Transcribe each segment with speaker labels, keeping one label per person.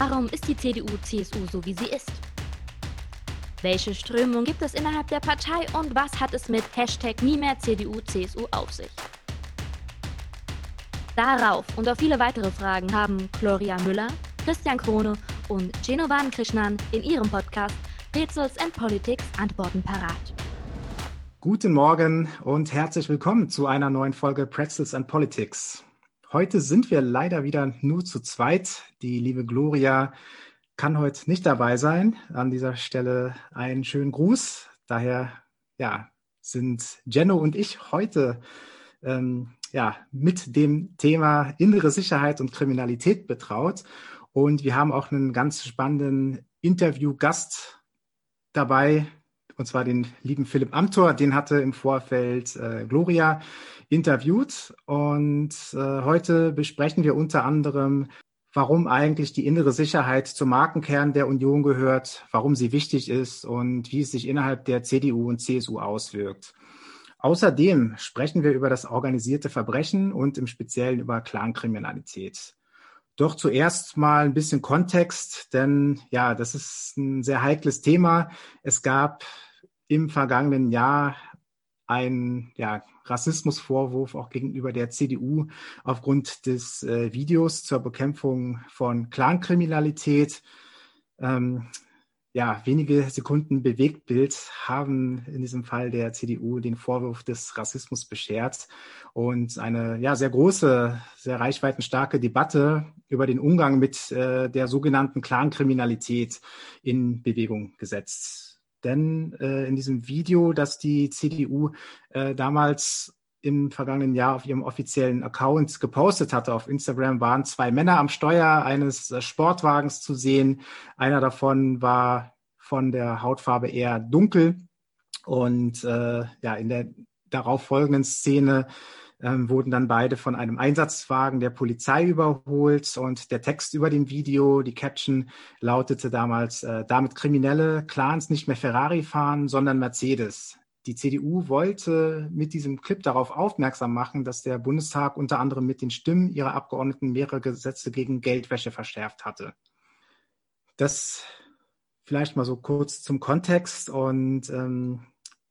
Speaker 1: Warum ist die CDU-CSU so, wie sie ist? Welche Strömung gibt es innerhalb der Partei und was hat es mit Hashtag nie mehr CDU-CSU auf sich? Darauf und auf viele weitere Fragen haben Gloria Müller, Christian Krone und Genovan Krishnan in ihrem Podcast Rätsels and Politics Antworten parat.
Speaker 2: Guten Morgen und herzlich willkommen zu einer neuen Folge Pretzels and Politics. Heute sind wir leider wieder nur zu zweit. Die liebe Gloria kann heute nicht dabei sein. An dieser Stelle einen schönen Gruß. Daher ja, sind Jenno und ich heute ähm, ja, mit dem Thema innere Sicherheit und Kriminalität betraut. Und wir haben auch einen ganz spannenden Interviewgast dabei, und zwar den lieben Philipp Amthor. Den hatte im Vorfeld äh, Gloria interviewt. Und äh, heute besprechen wir unter anderem, warum eigentlich die innere Sicherheit zum Markenkern der Union gehört, warum sie wichtig ist und wie es sich innerhalb der CDU und CSU auswirkt. Außerdem sprechen wir über das organisierte Verbrechen und im Speziellen über Clankriminalität. Doch zuerst mal ein bisschen Kontext, denn ja, das ist ein sehr heikles Thema. Es gab im vergangenen Jahr einen ja, Rassismusvorwurf auch gegenüber der CDU aufgrund des äh, Videos zur Bekämpfung von Clankriminalität. Ähm, ja, wenige Sekunden Bewegtbild haben in diesem Fall der CDU den Vorwurf des Rassismus beschert und eine ja sehr große, sehr reichweitenstarke Debatte über den Umgang mit äh, der sogenannten Clankriminalität in Bewegung gesetzt. Denn äh, in diesem Video, das die CDU äh, damals im vergangenen Jahr auf ihrem offiziellen Account gepostet hatte. Auf Instagram waren zwei Männer am Steuer eines äh, Sportwagens zu sehen. Einer davon war von der Hautfarbe eher dunkel. Und äh, ja, in der darauf folgenden Szene ähm, wurden dann beide von einem Einsatzwagen der Polizei überholt und der Text über dem Video, die Caption lautete damals, äh, damit kriminelle Clans nicht mehr Ferrari fahren, sondern Mercedes die CDU wollte mit diesem Clip darauf aufmerksam machen, dass der Bundestag unter anderem mit den Stimmen ihrer Abgeordneten mehrere Gesetze gegen Geldwäsche verschärft hatte. Das vielleicht mal so kurz zum Kontext und ähm,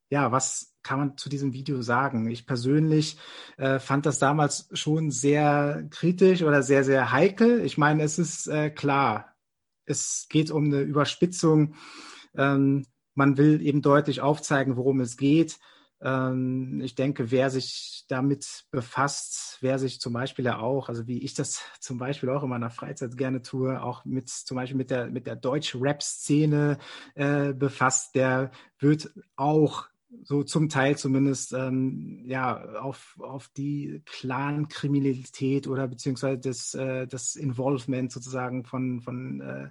Speaker 2: ja, was kann man zu diesem Video sagen? Ich persönlich äh, fand das damals schon sehr kritisch oder sehr, sehr heikel. Ich meine, es ist äh, klar, es geht um eine Überspitzung ähm, man will eben deutlich aufzeigen, worum es geht. Ähm, ich denke, wer sich damit befasst, wer sich zum Beispiel ja auch, also wie ich das zum Beispiel auch in meiner Freizeit gerne tue, auch mit zum Beispiel mit der mit der Deutsch-Rap-Szene äh, befasst, der wird auch so zum Teil zumindest ähm, ja auf, auf die Clan-Kriminalität oder beziehungsweise das, äh, das Involvement sozusagen von, von äh,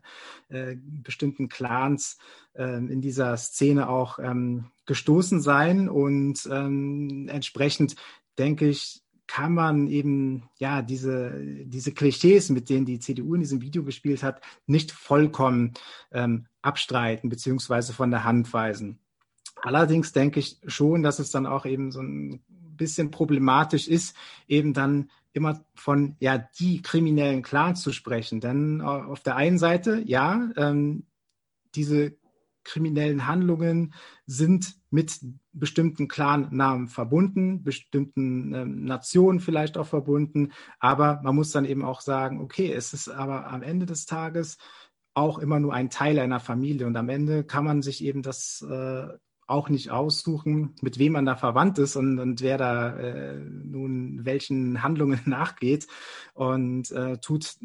Speaker 2: äh, bestimmten Clans äh, in dieser Szene auch ähm, gestoßen sein und ähm, entsprechend denke ich, kann man eben ja diese diese Klischees, mit denen die CDU in diesem Video gespielt hat, nicht vollkommen ähm, abstreiten beziehungsweise von der Hand weisen. Allerdings denke ich schon, dass es dann auch eben so ein bisschen problematisch ist, eben dann immer von ja die kriminellen Clans zu sprechen. Denn auf der einen Seite, ja, ähm, diese kriminellen Handlungen sind mit bestimmten Clan-Namen verbunden, bestimmten ähm, Nationen vielleicht auch verbunden. Aber man muss dann eben auch sagen, okay, es ist aber am Ende des Tages auch immer nur ein Teil einer Familie und am Ende kann man sich eben das äh, auch nicht aussuchen, mit wem man da verwandt ist und, und wer da äh, nun welchen Handlungen nachgeht und äh, tut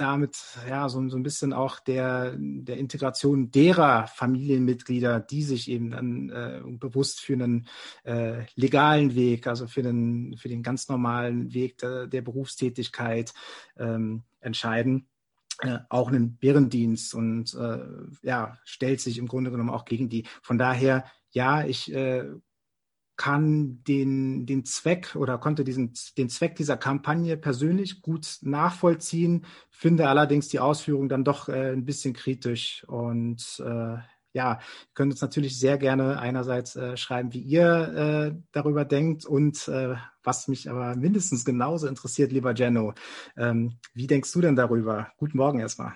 Speaker 2: damit ja so, so ein bisschen auch der, der Integration derer Familienmitglieder, die sich eben dann äh, bewusst für einen äh, legalen Weg, also für den, für den ganz normalen Weg der, der Berufstätigkeit ähm, entscheiden. Äh, auch einen Bärendienst und äh, ja, stellt sich im Grunde genommen auch gegen die. Von daher ja, ich äh, kann den, den Zweck oder konnte diesen, den Zweck dieser Kampagne persönlich gut nachvollziehen, finde allerdings die Ausführung dann doch äh, ein bisschen kritisch und äh, ja, ihr könnt uns natürlich sehr gerne einerseits äh, schreiben, wie ihr äh, darüber denkt und äh, was mich aber mindestens genauso interessiert, lieber Jenno, ähm, wie denkst du denn darüber? Guten Morgen erstmal.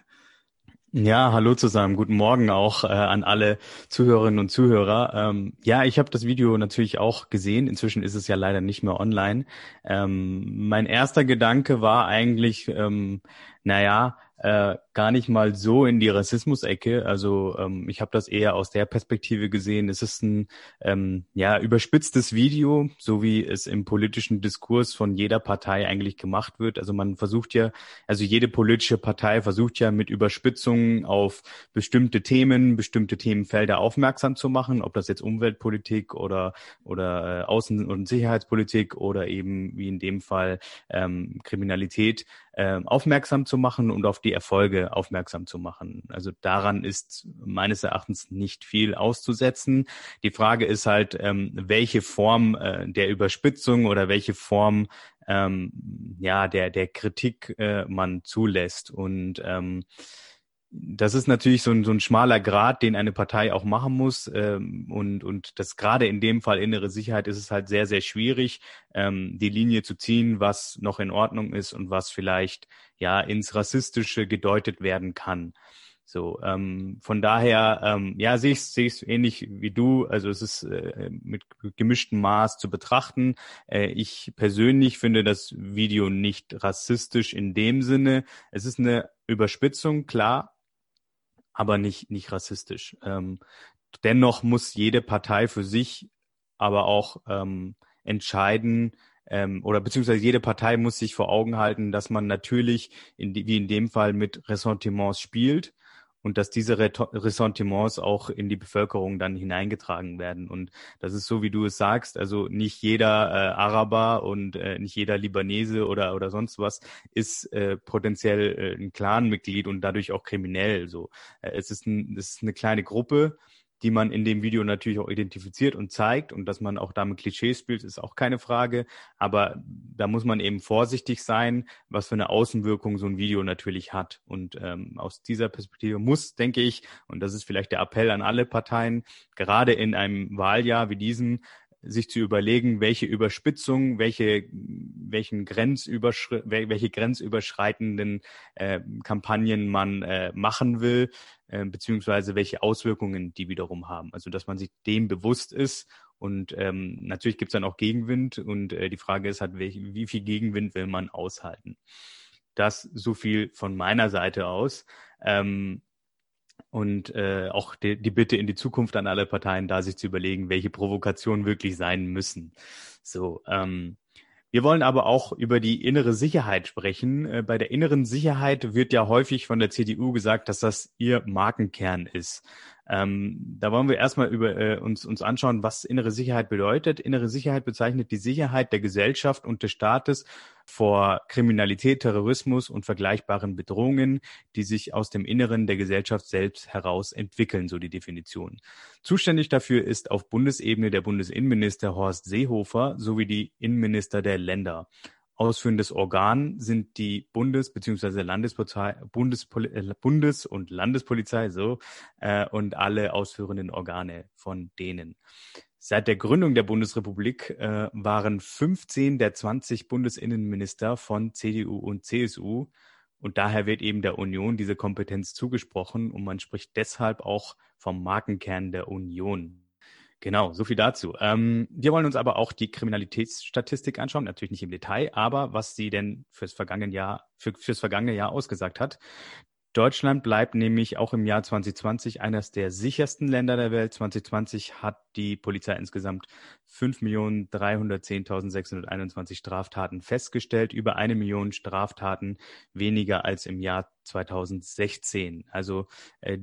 Speaker 3: Ja, hallo zusammen. Guten Morgen auch äh, an alle Zuhörerinnen und Zuhörer. Ähm, ja, ich habe das Video natürlich auch gesehen. Inzwischen ist es ja leider nicht mehr online. Ähm, mein erster Gedanke war eigentlich, ähm, naja, äh, gar nicht mal so in die Rassismus-Ecke. Also ähm, ich habe das eher aus der Perspektive gesehen. Es ist ein ähm, ja überspitztes Video, so wie es im politischen Diskurs von jeder Partei eigentlich gemacht wird. Also man versucht ja, also jede politische Partei versucht ja mit Überspitzungen auf bestimmte Themen, bestimmte Themenfelder aufmerksam zu machen, ob das jetzt Umweltpolitik oder oder äh, Außen- und Sicherheitspolitik oder eben wie in dem Fall ähm, Kriminalität äh, aufmerksam zu machen und auf die Erfolge aufmerksam zu machen. Also daran ist meines Erachtens nicht viel auszusetzen. Die Frage ist halt, ähm, welche Form äh, der Überspitzung oder welche Form ähm, ja der der Kritik äh, man zulässt und ähm, das ist natürlich so ein, so ein schmaler Grad, den eine Partei auch machen muss. Ähm, und, und das gerade in dem Fall innere Sicherheit ist es halt sehr, sehr schwierig, ähm, die Linie zu ziehen, was noch in Ordnung ist und was vielleicht ja ins Rassistische gedeutet werden kann. So, ähm, von daher, ähm, ja, sehe ich es ähnlich wie du. Also es ist äh, mit gemischtem Maß zu betrachten. Äh, ich persönlich finde das Video nicht rassistisch in dem Sinne. Es ist eine Überspitzung, klar, aber nicht, nicht rassistisch. Ähm, dennoch muss jede Partei für sich aber auch ähm, entscheiden, ähm, oder beziehungsweise jede Partei muss sich vor Augen halten, dass man natürlich, in die, wie in dem Fall, mit Ressentiments spielt und dass diese Ressentiments auch in die Bevölkerung dann hineingetragen werden. Und das ist so, wie du es sagst, also nicht jeder äh, Araber und äh, nicht jeder Libanese oder, oder sonst was ist äh, potenziell äh, ein Clanmitglied und dadurch auch kriminell. So, äh, es ist, ein, es ist eine kleine Gruppe, die man in dem Video natürlich auch identifiziert und zeigt und dass man auch damit Klischees spielt, ist auch keine Frage. Aber da muss man eben vorsichtig sein, was für eine Außenwirkung so ein Video natürlich hat. Und ähm, aus dieser Perspektive muss, denke ich, und das ist vielleicht der Appell an alle Parteien, gerade in einem Wahljahr wie diesem, sich zu überlegen, welche Überspitzung, welche, welchen Grenzüberschri welche grenzüberschreitenden äh, Kampagnen man äh, machen will, äh, beziehungsweise welche Auswirkungen die wiederum haben. Also dass man sich dem bewusst ist und ähm, natürlich gibt es dann auch Gegenwind und äh, die Frage ist halt, welch, wie viel Gegenwind will man aushalten? Das so viel von meiner Seite aus. Ähm, und äh, auch die, die Bitte in die Zukunft an alle Parteien, da sich zu überlegen, welche Provokationen wirklich sein müssen. So, ähm, wir wollen aber auch über die innere Sicherheit sprechen. Äh, bei der inneren Sicherheit wird ja häufig von der CDU gesagt, dass das ihr Markenkern ist. Ähm, da wollen wir erstmal über, äh, uns, uns anschauen, was innere Sicherheit bedeutet. Innere Sicherheit bezeichnet die Sicherheit der Gesellschaft und des Staates vor Kriminalität, Terrorismus und vergleichbaren Bedrohungen, die sich aus dem Inneren der Gesellschaft selbst heraus entwickeln, so die Definition. Zuständig dafür ist auf Bundesebene der Bundesinnenminister Horst Seehofer sowie die Innenminister der Länder. Ausführendes Organ sind die Bundes- bzw. Landespolizei, Bundespoli äh, Bundes- und Landespolizei so äh, und alle ausführenden Organe von denen. Seit der Gründung der Bundesrepublik äh, waren 15 der 20 Bundesinnenminister von CDU und CSU und daher wird eben der Union diese Kompetenz zugesprochen und man spricht deshalb auch vom Markenkern der Union. Genau, so viel dazu. Ähm, wir wollen uns aber auch die Kriminalitätsstatistik anschauen, natürlich nicht im Detail, aber was sie denn fürs vergangene Jahr, für, fürs vergangene Jahr ausgesagt hat. Deutschland bleibt nämlich auch im Jahr 2020 eines der sichersten Länder der Welt. 2020 hat die Polizei insgesamt 5.310.621 Straftaten festgestellt, über eine Million Straftaten weniger als im Jahr 2016. Also äh,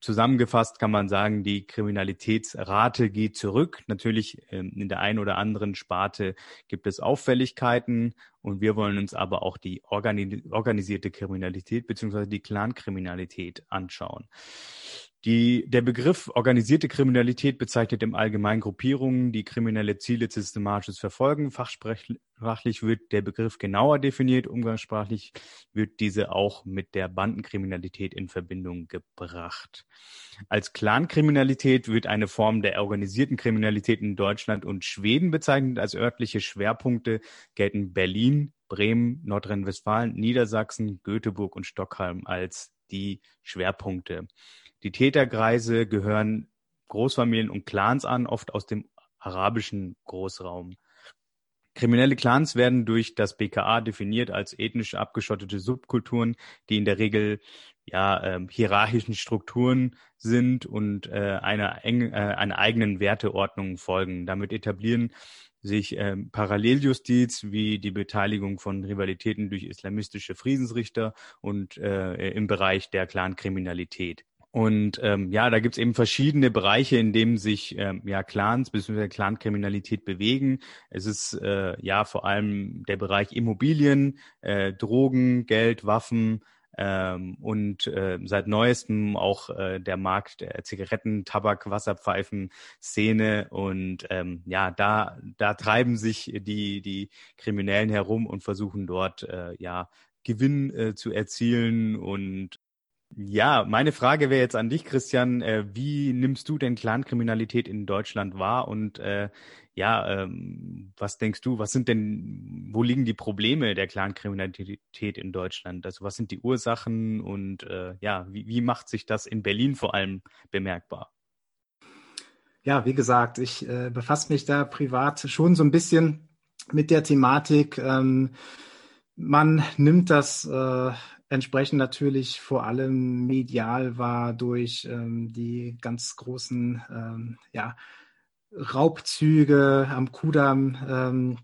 Speaker 3: zusammengefasst kann man sagen, die Kriminalitätsrate geht zurück. Natürlich äh, in der einen oder anderen Sparte gibt es Auffälligkeiten und wir wollen uns aber auch die organi organisierte Kriminalität beziehungsweise die Clankriminalität anschauen. Die, der Begriff organisierte Kriminalität bezeichnet im Allgemeinen Gruppierungen, die kriminelle Ziele systematisch verfolgen. Fachsprachlich wird der Begriff genauer definiert. Umgangssprachlich wird diese auch mit der Bandenkriminalität in Verbindung gebracht. Als Clankriminalität wird eine Form der organisierten Kriminalität in Deutschland und Schweden bezeichnet. Als örtliche Schwerpunkte gelten Berlin, Bremen, Nordrhein-Westfalen, Niedersachsen, Göteborg und Stockholm als die Schwerpunkte. Die Täterkreise gehören Großfamilien und Clans an, oft aus dem arabischen Großraum. Kriminelle Clans werden durch das BKA definiert als ethnisch abgeschottete Subkulturen, die in der Regel ja äh, hierarchischen Strukturen sind und äh, einer, eng, äh, einer eigenen Werteordnung folgen. Damit etablieren sich äh, Paralleljustiz wie die Beteiligung von Rivalitäten durch islamistische Friedensrichter und äh, im Bereich der Clankriminalität. Und ähm, ja, da gibt's eben verschiedene Bereiche, in denen sich ähm, ja Clans bzw. Clankriminalität bewegen. Es ist äh, ja vor allem der Bereich Immobilien, äh, Drogen, Geld, Waffen ähm, und äh, seit neuestem auch äh, der Markt der Zigaretten, Tabak, Wasserpfeifen, Szene und ähm, ja, da da treiben sich die die Kriminellen herum und versuchen dort äh, ja Gewinn äh, zu erzielen und ja, meine Frage wäre jetzt an dich, Christian. Äh, wie nimmst du denn Clankriminalität in Deutschland wahr? Und äh, ja, ähm, was denkst du, was sind denn, wo liegen die Probleme der Clankriminalität in Deutschland? Also was sind die Ursachen und äh, ja, wie, wie macht sich das in Berlin vor allem bemerkbar?
Speaker 2: Ja, wie gesagt, ich äh, befasse mich da privat schon so ein bisschen mit der Thematik. Ähm, man nimmt das äh, entsprechend natürlich vor allem medial war durch ähm, die ganz großen ähm, ja, Raubzüge am Kudamm, ähm,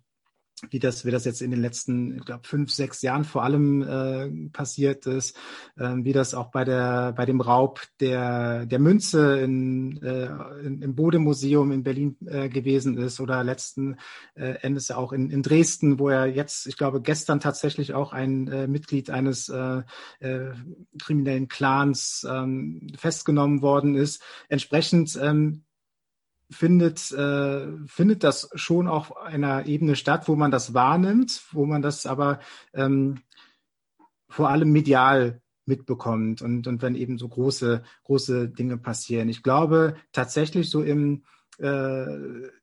Speaker 2: wie das, wie das jetzt in den letzten, ich glaube, fünf, sechs Jahren vor allem äh, passiert ist, ähm, wie das auch bei der, bei dem Raub der, der Münze in, äh, in, im Bodemuseum in Berlin äh, gewesen ist oder letzten äh, Endes auch in, in Dresden, wo er jetzt, ich glaube, gestern tatsächlich auch ein äh, Mitglied eines äh, äh, kriminellen Clans ähm, festgenommen worden ist. Entsprechend ähm, findet, äh, findet das schon auf einer Ebene statt, wo man das wahrnimmt, wo man das aber ähm, vor allem medial mitbekommt und, und wenn eben so große, große Dinge passieren. Ich glaube tatsächlich so im, äh,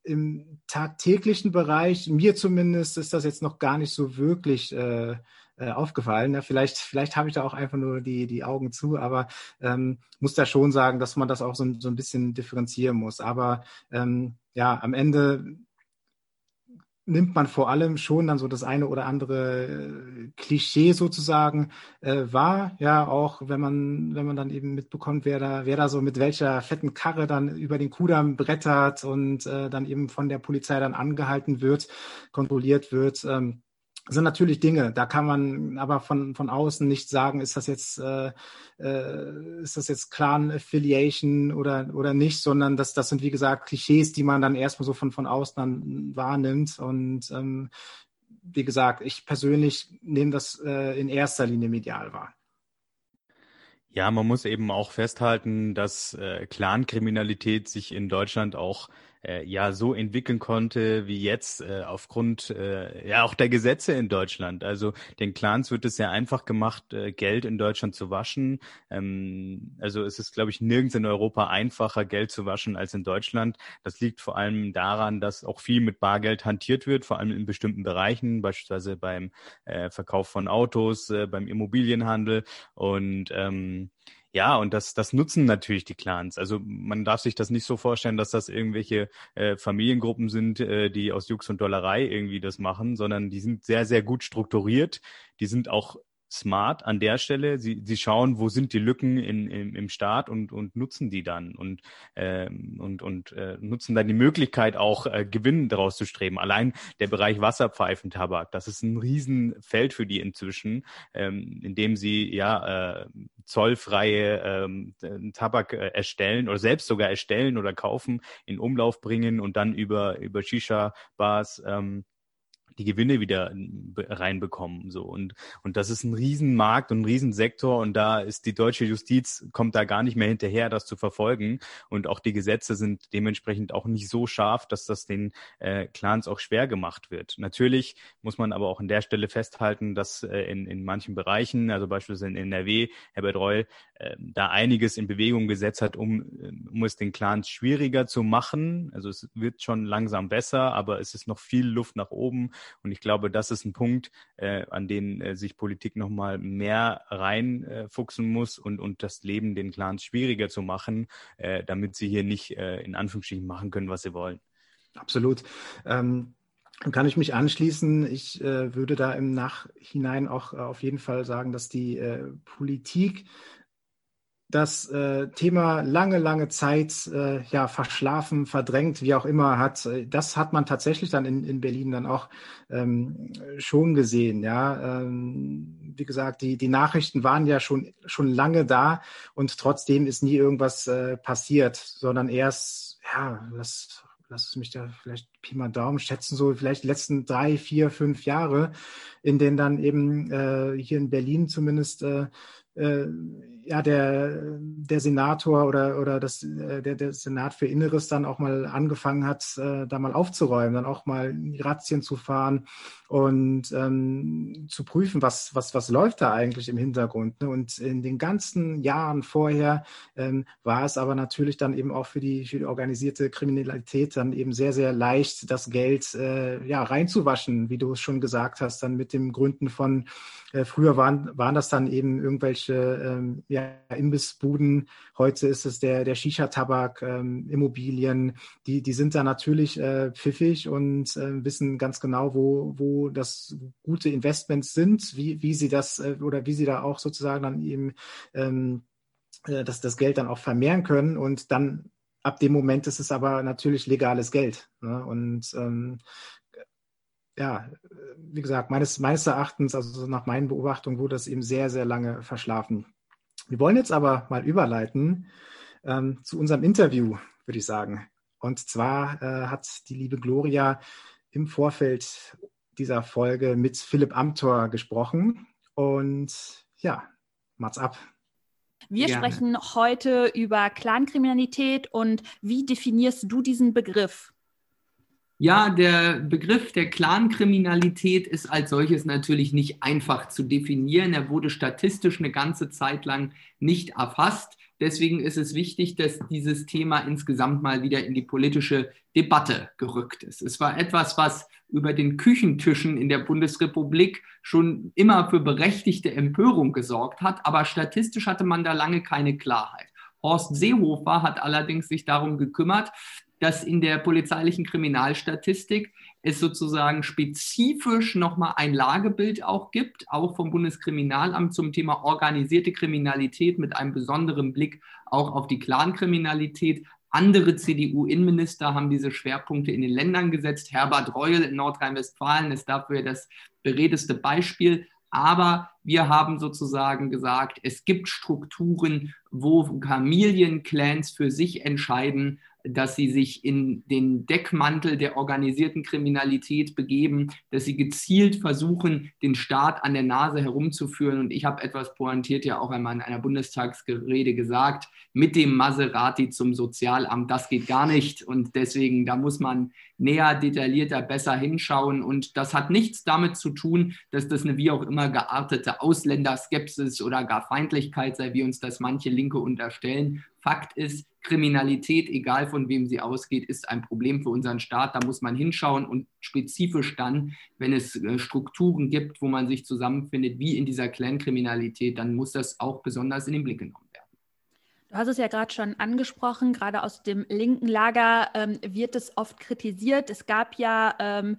Speaker 2: im tagtäglichen Bereich, mir zumindest ist das jetzt noch gar nicht so wirklich äh, äh, aufgefallen. Ja, vielleicht vielleicht habe ich da auch einfach nur die, die Augen zu, aber ähm, muss da schon sagen, dass man das auch so, so ein bisschen differenzieren muss. Aber ähm, ja, am Ende nimmt man vor allem schon dann so das eine oder andere äh, Klischee sozusagen äh, wahr. Ja, auch wenn man, wenn man dann eben mitbekommt, wer da, wer da so mit welcher fetten Karre dann über den Kudamm brettert und äh, dann eben von der Polizei dann angehalten wird, kontrolliert wird. Ähm, sind natürlich Dinge, da kann man aber von, von außen nicht sagen, ist das jetzt, äh, äh, ist das jetzt Clan Affiliation oder, oder nicht, sondern das, das sind wie gesagt Klischees, die man dann erstmal so von, von außen dann wahrnimmt. Und ähm, wie gesagt, ich persönlich nehme das äh, in erster Linie medial wahr.
Speaker 3: Ja, man muss eben auch festhalten, dass äh, Clankriminalität sich in Deutschland auch äh, ja so entwickeln konnte wie jetzt äh, aufgrund äh, ja auch der Gesetze in Deutschland. Also den Clans wird es sehr einfach gemacht, äh, Geld in Deutschland zu waschen. Ähm, also es ist, glaube ich, nirgends in Europa einfacher, Geld zu waschen als in Deutschland. Das liegt vor allem daran, dass auch viel mit Bargeld hantiert wird, vor allem in bestimmten Bereichen, beispielsweise beim äh, Verkauf von Autos, äh, beim Immobilienhandel und ähm, ja, und das, das nutzen natürlich die Clans. Also man darf sich das nicht so vorstellen, dass das irgendwelche äh, Familiengruppen sind, äh, die aus Jux und Dollerei irgendwie das machen, sondern die sind sehr, sehr gut strukturiert. Die sind auch smart an der Stelle. Sie, sie schauen, wo sind die Lücken in, in, im Staat und, und nutzen die dann und, ähm, und, und äh, nutzen dann die Möglichkeit auch äh, Gewinn daraus zu streben. Allein der Bereich Wasserpfeifentabak, das ist ein Riesenfeld für die inzwischen, ähm, in dem sie ja äh, zollfreie ähm, Tabak äh, erstellen oder selbst sogar erstellen oder kaufen, in Umlauf bringen und dann über, über Shisha-Bars ähm, die Gewinne wieder reinbekommen. So und und das ist ein Riesenmarkt und ein Riesensektor und da ist die deutsche Justiz kommt da gar nicht mehr hinterher, das zu verfolgen und auch die Gesetze sind dementsprechend auch nicht so scharf, dass das den äh, Clans auch schwer gemacht wird. Natürlich muss man aber auch an der Stelle festhalten, dass äh, in in manchen Bereichen, also beispielsweise in NRW, Herbert Reul äh, da einiges in Bewegung gesetzt hat, um äh, um es den Clans schwieriger zu machen. Also es wird schon langsam besser, aber es ist noch viel Luft nach oben Und ich glaube, das ist ein Punkt, äh, an den äh, sich Politik nochmal mehr reinfuchsen äh, muss und, und das Leben den Clans schwieriger zu machen, äh, damit sie hier nicht äh, in Anführungsstrichen machen können, was sie wollen.
Speaker 2: Absolut. Ähm kann ich mich anschließen. Ich äh, würde da im Nachhinein auch äh, auf jeden Fall sagen, dass die äh, Politik das äh, Thema lange, lange Zeit äh, ja verschlafen, verdrängt, wie auch immer hat. Das hat man tatsächlich dann in, in Berlin dann auch ähm, schon gesehen. Ja, ähm, wie gesagt, die die Nachrichten waren ja schon schon lange da und trotzdem ist nie irgendwas äh, passiert, sondern erst ja, lass lass es mich da vielleicht Pi mal Daumen schätzen, so vielleicht die letzten drei, vier, fünf Jahre, in denen dann eben äh, hier in Berlin zumindest äh, äh, ja, der, der Senator oder, oder das, äh, der, der Senat für Inneres dann auch mal angefangen hat, äh, da mal aufzuräumen, dann auch mal Razzien zu fahren und ähm, zu prüfen, was, was, was läuft da eigentlich im Hintergrund. Ne? Und in den ganzen Jahren vorher ähm, war es aber natürlich dann eben auch für die, für die organisierte Kriminalität dann eben sehr, sehr leicht, das Geld äh, ja, reinzuwaschen, wie du es schon gesagt hast, dann mit dem Gründen von, äh, früher waren, waren das dann eben irgendwelche ähm, ja, Imbissbuden, heute ist es der, der Shisha-Tabak, ähm, Immobilien, die, die sind da natürlich äh, pfiffig und äh, wissen ganz genau, wo, wo das gute Investments sind, wie, wie sie das äh, oder wie sie da auch sozusagen dann eben ähm, äh, das, das Geld dann auch vermehren können und dann ab dem Moment ist es aber natürlich legales Geld. Ne? Und ähm, ja, wie gesagt, meines, meines Erachtens, also nach meinen Beobachtungen, wurde das eben sehr, sehr lange verschlafen. Wir wollen jetzt aber mal überleiten ähm, zu unserem Interview, würde ich sagen. Und zwar äh, hat die liebe Gloria im Vorfeld dieser Folge mit Philipp Amthor gesprochen. Und ja, macht's ab.
Speaker 1: Wir Gerne. sprechen heute über Clankriminalität und wie definierst du diesen Begriff?
Speaker 4: Ja, der Begriff der Clankriminalität ist als solches natürlich nicht einfach zu definieren. Er wurde statistisch eine ganze Zeit lang nicht erfasst. Deswegen ist es wichtig, dass dieses Thema insgesamt mal wieder in die politische Debatte gerückt ist. Es war etwas, was über den Küchentischen in der Bundesrepublik schon immer für berechtigte Empörung gesorgt hat, aber statistisch hatte man da lange keine Klarheit. Horst Seehofer hat allerdings sich darum gekümmert, dass in der polizeilichen Kriminalstatistik es sozusagen spezifisch nochmal ein Lagebild auch gibt, auch vom Bundeskriminalamt zum Thema organisierte Kriminalität mit einem besonderen Blick auch auf die Clankriminalität. Andere CDU-Innenminister haben diese Schwerpunkte in den Ländern gesetzt. Herbert Reul in Nordrhein-Westfalen ist dafür das beredeste Beispiel. Aber wir haben sozusagen gesagt, es gibt Strukturen, wo Familienclans für sich entscheiden, dass sie sich in den Deckmantel der organisierten Kriminalität begeben, dass sie gezielt versuchen, den Staat an der Nase herumzuführen. Und ich habe etwas pointiert ja auch einmal in einer Bundestagsrede gesagt, mit dem Maserati zum Sozialamt, das geht gar nicht. Und deswegen, da muss man näher, detaillierter, besser hinschauen. Und das hat nichts damit zu tun, dass das eine wie auch immer geartete Ausländerskepsis oder gar Feindlichkeit sei, wie uns das manche Linke unterstellen. Fakt ist, Kriminalität, egal von wem sie ausgeht, ist ein Problem für unseren Staat. Da muss man hinschauen und spezifisch dann, wenn es äh, Strukturen gibt, wo man sich zusammenfindet, wie in dieser Clankriminalität, dann muss das auch besonders in den Blick genommen werden.
Speaker 1: Du hast es ja gerade schon angesprochen, gerade aus dem linken Lager ähm, wird es oft kritisiert. Es gab ja ähm,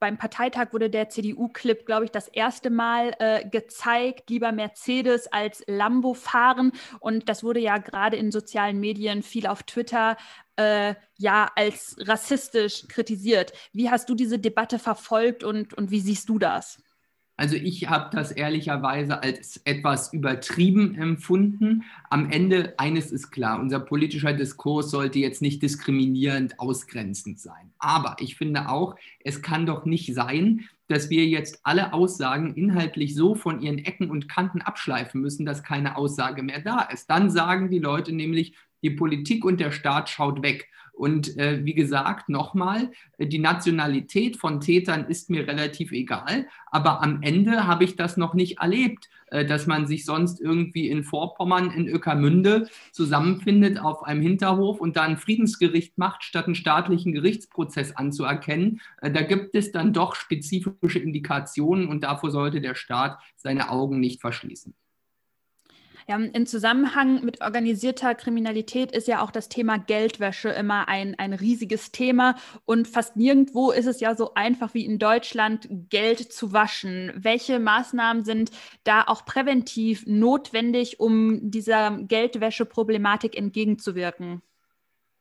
Speaker 1: beim Parteitag wurde der CDU-Clip, glaube ich, das erste Mal äh, gezeigt, lieber Mercedes als Lambo fahren. Und das wurde ja gerade in sozialen Medien, viel auf Twitter, äh, ja, als rassistisch kritisiert. Wie hast du diese Debatte verfolgt und, und wie siehst du das?
Speaker 4: Also ich habe das ehrlicherweise als etwas übertrieben empfunden. Am Ende eines ist klar, unser politischer Diskurs sollte jetzt nicht diskriminierend, ausgrenzend sein. Aber ich finde auch, es kann doch nicht sein, dass wir jetzt alle Aussagen inhaltlich so von ihren Ecken und Kanten abschleifen müssen, dass keine Aussage mehr da ist. Dann sagen die Leute nämlich, Die Politik und der Staat schaut weg. Und äh, wie gesagt, nochmal, die Nationalität von Tätern ist mir relativ egal, aber am Ende habe ich das noch nicht erlebt, äh, dass man sich sonst irgendwie in Vorpommern, in Öckermünde zusammenfindet auf einem Hinterhof und da ein Friedensgericht macht, statt einen staatlichen Gerichtsprozess anzuerkennen. Äh, da gibt es dann doch spezifische Indikationen und davor sollte der Staat seine Augen nicht verschließen.
Speaker 1: Ja, Im Zusammenhang mit organisierter Kriminalität ist ja auch das Thema Geldwäsche immer ein, ein riesiges Thema. Und fast nirgendwo ist es ja so einfach wie in Deutschland, Geld zu waschen. Welche Maßnahmen sind da auch präventiv notwendig, um dieser Geldwäsche-Problematik entgegenzuwirken?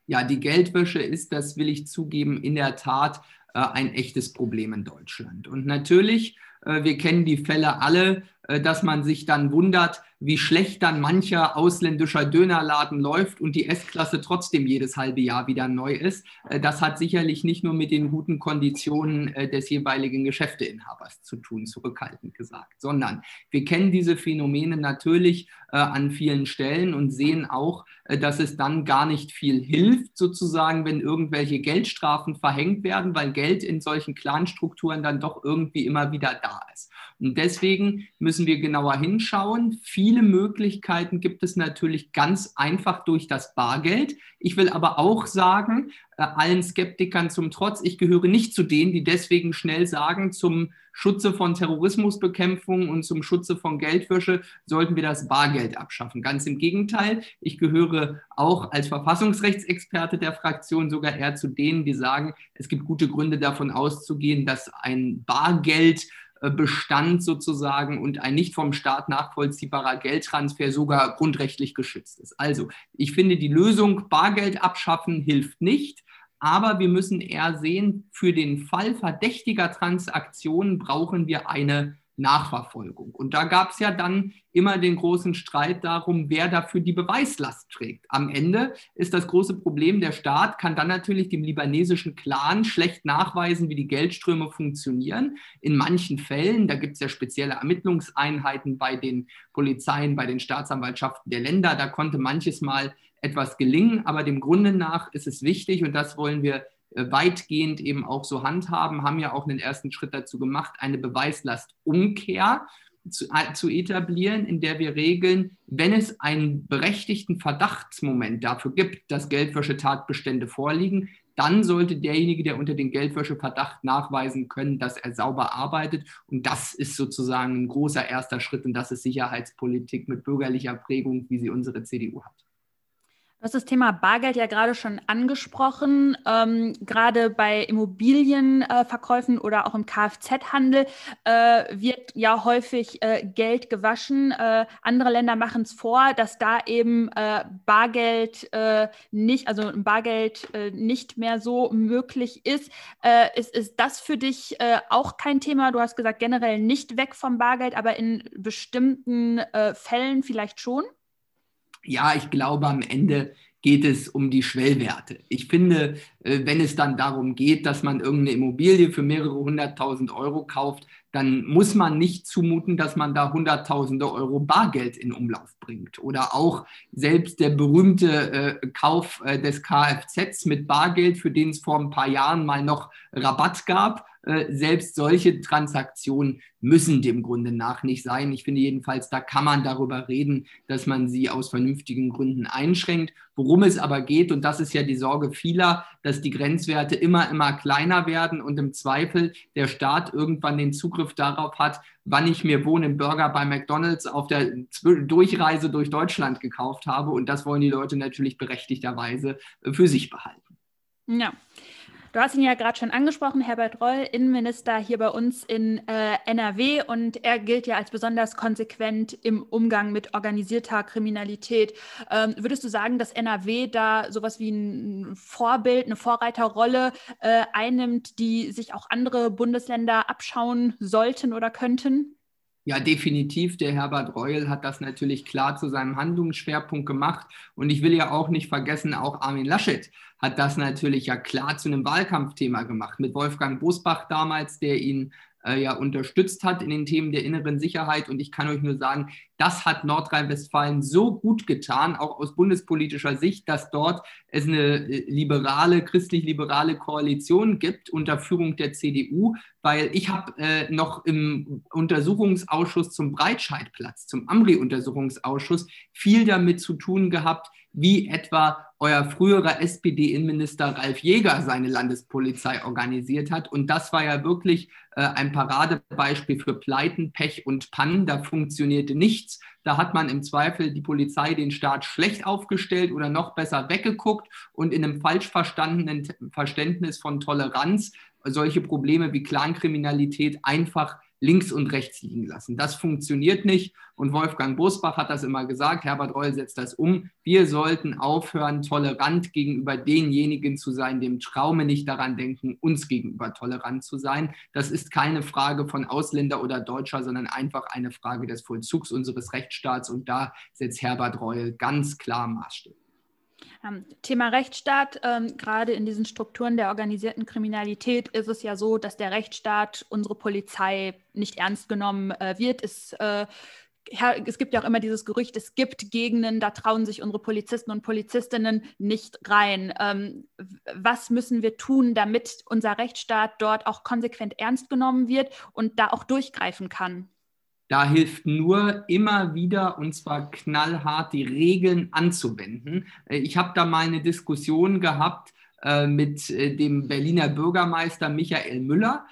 Speaker 4: Ja, die Geldwäsche ist, das will ich zugeben, in der Tat äh, ein echtes Problem in Deutschland. Und natürlich, äh, wir kennen die Fälle alle, dass man sich dann wundert, wie schlecht dann mancher ausländischer Dönerladen läuft und die S-Klasse trotzdem jedes halbe Jahr wieder neu ist. Äh, das hat sicherlich nicht nur mit den guten Konditionen äh, des jeweiligen Geschäfteinhabers zu tun, zurückhaltend gesagt, sondern wir kennen diese Phänomene natürlich an vielen Stellen und sehen auch, dass es dann gar nicht viel hilft, sozusagen, wenn irgendwelche Geldstrafen verhängt werden, weil Geld in solchen Clanstrukturen dann doch irgendwie immer wieder da ist. Und deswegen müssen wir genauer hinschauen. Viele Möglichkeiten gibt es natürlich ganz einfach durch das Bargeld. Ich will aber auch sagen, äh, allen Skeptikern zum Trotz, ich gehöre nicht zu denen, die deswegen schnell sagen, zum Schutze von Terrorismusbekämpfung und zum Schutze von Geldwäsche sollten wir das Bargeld abschaffen. Ganz im Gegenteil, ich gehöre auch als Verfassungsrechtsexperte der Fraktion sogar eher zu denen, die sagen, es gibt gute Gründe davon auszugehen, dass ein Bargeld Bestand sozusagen und ein nicht vom Staat nachvollziehbarer Geldtransfer sogar grundrechtlich geschützt ist. Also ich finde, die Lösung Bargeld abschaffen hilft nicht. Aber wir müssen eher sehen, für den Fall verdächtiger Transaktionen brauchen wir eine Nachverfolgung. Und da gab es ja dann immer den großen Streit darum, wer dafür die Beweislast trägt. Am Ende ist das große Problem, der Staat kann dann natürlich dem libanesischen Clan schlecht nachweisen, wie die Geldströme funktionieren. In manchen Fällen, da gibt es ja spezielle Ermittlungseinheiten bei den Polizeien, bei den Staatsanwaltschaften der Länder, da konnte manches Mal etwas gelingen, aber dem Grunde nach ist es wichtig und das wollen wir weitgehend eben auch so handhaben, haben ja auch einen ersten Schritt dazu gemacht, eine Beweislastumkehr zu, äh, zu etablieren, in der wir regeln, wenn es einen berechtigten Verdachtsmoment dafür gibt, dass Geldwäschetatbestände vorliegen, dann sollte derjenige, der unter den Geldwäscheverdacht nachweisen können, dass er sauber arbeitet. Und das ist sozusagen ein großer erster Schritt und das ist Sicherheitspolitik mit bürgerlicher Prägung, wie sie unsere CDU hat.
Speaker 1: Du hast das Thema Bargeld ja gerade schon angesprochen. Ähm, gerade bei Immobilienverkäufen äh, oder auch im Kfz-Handel äh, wird ja häufig äh, Geld gewaschen. Äh, andere Länder machen es vor, dass da eben äh, Bargeld äh, nicht, also Bargeld nicht mehr so möglich ist. ist. Ist das für dich auch kein Thema? Du hast gesagt, generell nicht weg vom Bargeld, aber in bestimmten Fällen vielleicht schon?
Speaker 4: Ja, ich glaube, am Ende geht es um die Schwellwerte. Ich finde, äh, wenn es dann darum geht, dass man irgendeine Immobilie für mehrere hunderttausend Euro kauft, dann muss man nicht zumuten, dass man da hunderttausende Euro Bargeld in Umlauf bringt. Oder auch selbst der berühmte äh, Kauf äh, des Kfz mit Bargeld, für den es vor ein paar Jahren mal noch Rabatt gab, selbst solche Transaktionen müssen dem Grunde nach nicht sein. Ich finde jedenfalls, da kann man darüber reden, dass man sie aus vernünftigen Gründen einschränkt. Worum es aber geht, und das ist ja die Sorge vieler, dass die Grenzwerte immer, immer kleiner werden und im Zweifel der Staat irgendwann den Zugriff darauf hat, wann ich mir wo einen Burger bei McDonald's auf der Durchreise durch Deutschland gekauft habe. Und das wollen die Leute natürlich berechtigterweise für sich behalten.
Speaker 1: Ja. Du hast ihn ja gerade schon angesprochen, Herbert Reul, Innenminister hier bei uns in äh, NRW und er gilt ja als besonders konsequent im Umgang mit organisierter Kriminalität. Ähm, würdest du sagen, dass NRW da sowas wie ein Vorbild, eine Vorreiterrolle äh, einnimmt, die sich auch andere Bundesländer abschauen sollten oder könnten?
Speaker 4: Ja, definitiv. Der Herbert Reul hat das natürlich klar zu seinem Handlungsschwerpunkt gemacht. Und ich will ja auch nicht vergessen, auch Armin Laschet hat das natürlich ja klar zu einem Wahlkampfthema gemacht. Mit Wolfgang Bosbach damals, der ihn äh, ja unterstützt hat in den Themen der inneren Sicherheit. Und ich kann euch nur sagen, das hat Nordrhein-Westfalen so gut getan, auch aus bundespolitischer Sicht, dass dort es eine äh, liberale, christlich-liberale Koalition gibt unter Führung der CDU, weil ich habe äh, noch im Untersuchungsausschuss zum Breitscheidplatz, zum Amri-Untersuchungsausschuss, viel damit zu tun gehabt, wie etwa euer früherer SPD-Innenminister Ralf Jäger seine Landespolizei organisiert hat. Und das war ja wirklich äh, ein Paradebeispiel für Pleiten, Pech und Pannen. Da funktionierte nichts. Da hat man im Zweifel die Polizei den Staat schlecht aufgestellt oder noch besser weggeguckt und in einem falsch verstandenen Verständnis von Toleranz solche Probleme wie Clankriminalität einfach links und rechts liegen lassen. Das funktioniert nicht. Und Wolfgang Bosbach hat das immer gesagt, Herbert Reul setzt das um. Wir sollten aufhören, tolerant gegenüber denjenigen zu sein, dem Traume nicht daran denken, uns gegenüber tolerant zu sein. Das ist keine Frage von Ausländer oder Deutscher, sondern einfach eine Frage des Vollzugs unseres Rechtsstaats. Und da setzt Herbert Reul ganz klar Maßstäbe.
Speaker 1: Ähm, Thema Rechtsstaat, ähm, gerade in diesen Strukturen der organisierten Kriminalität ist es ja so, dass der Rechtsstaat, unsere Polizei nicht ernst genommen äh, wird. Es, äh, es gibt ja auch immer dieses Gerücht, es gibt Gegenden, da trauen sich unsere Polizisten und Polizistinnen nicht rein. Ähm, was müssen wir tun, damit unser Rechtsstaat dort auch konsequent ernst genommen wird und da auch durchgreifen kann?
Speaker 4: Da hilft nur immer wieder und zwar knallhart die Regeln anzuwenden. Äh, ich habe da mal eine Diskussion gehabt äh, mit äh, dem Berliner Bürgermeister Michael Müller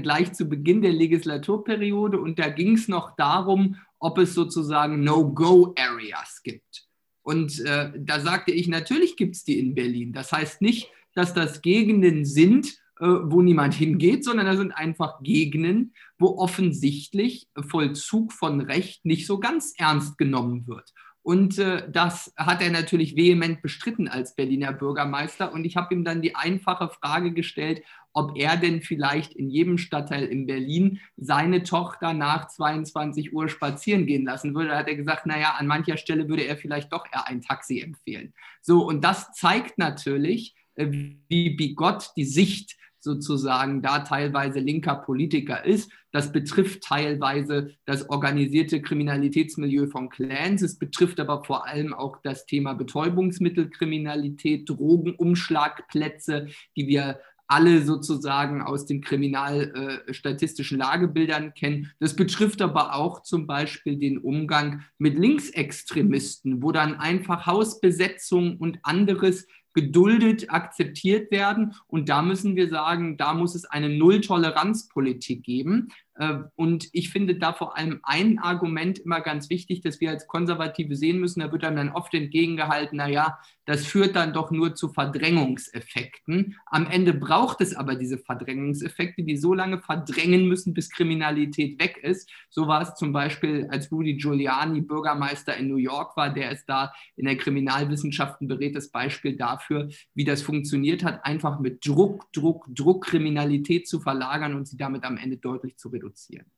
Speaker 4: gleich zu Beginn der Legislaturperiode und da ging es noch darum, ob es sozusagen No-Go-Areas gibt. Und da sagte ich, natürlich gibt es die in Berlin. Das heißt nicht, dass das Gegenden sind, wo niemand hingeht, sondern da sind einfach Gegenden, wo offensichtlich Vollzug von Recht nicht so ganz ernst genommen wird. Und äh, das hat er natürlich vehement bestritten als Berliner Bürgermeister. Und ich habe ihm dann die einfache Frage gestellt, ob er denn vielleicht in jedem Stadtteil in Berlin seine Tochter nach 22 Uhr spazieren gehen lassen würde. Da hat er gesagt, naja, an mancher Stelle würde er vielleicht doch eher ein Taxi empfehlen. So, und das zeigt natürlich, äh, wie bigott die Sicht sozusagen da teilweise linker Politiker ist. Das betrifft teilweise das organisierte Kriminalitätsmilieu von Clans. Es betrifft aber vor allem auch das Thema Betäubungsmittelkriminalität, Drogenumschlagplätze, die wir alle sozusagen aus den kriminalstatistischen äh, Lagebildern kennen. Das betrifft aber auch zum Beispiel den Umgang mit Linksextremisten, wo dann einfach Hausbesetzung und anderes geduldet, akzeptiert werden. Und da müssen wir sagen, da muss es eine Null-Toleranz-Politik geben. Äh, und ich finde da vor allem ein Argument immer ganz wichtig, dass wir als Konservative sehen müssen. Da wird einem dann oft entgegengehalten, naja, das führt dann doch nur zu Verdrängungseffekten. Am Ende braucht es aber diese Verdrängungseffekte, die so lange verdrängen müssen, bis Kriminalität weg ist. So war es zum Beispiel, als Rudy Giuliani Bürgermeister in New York war, der ist da in der Kriminalwissenschaft ein beredtes Beispiel dafür, wie das funktioniert hat, einfach mit Druck, Druck, Druck Kriminalität zu verlagern und sie damit am Ende deutlich zu reduzieren reduzieren.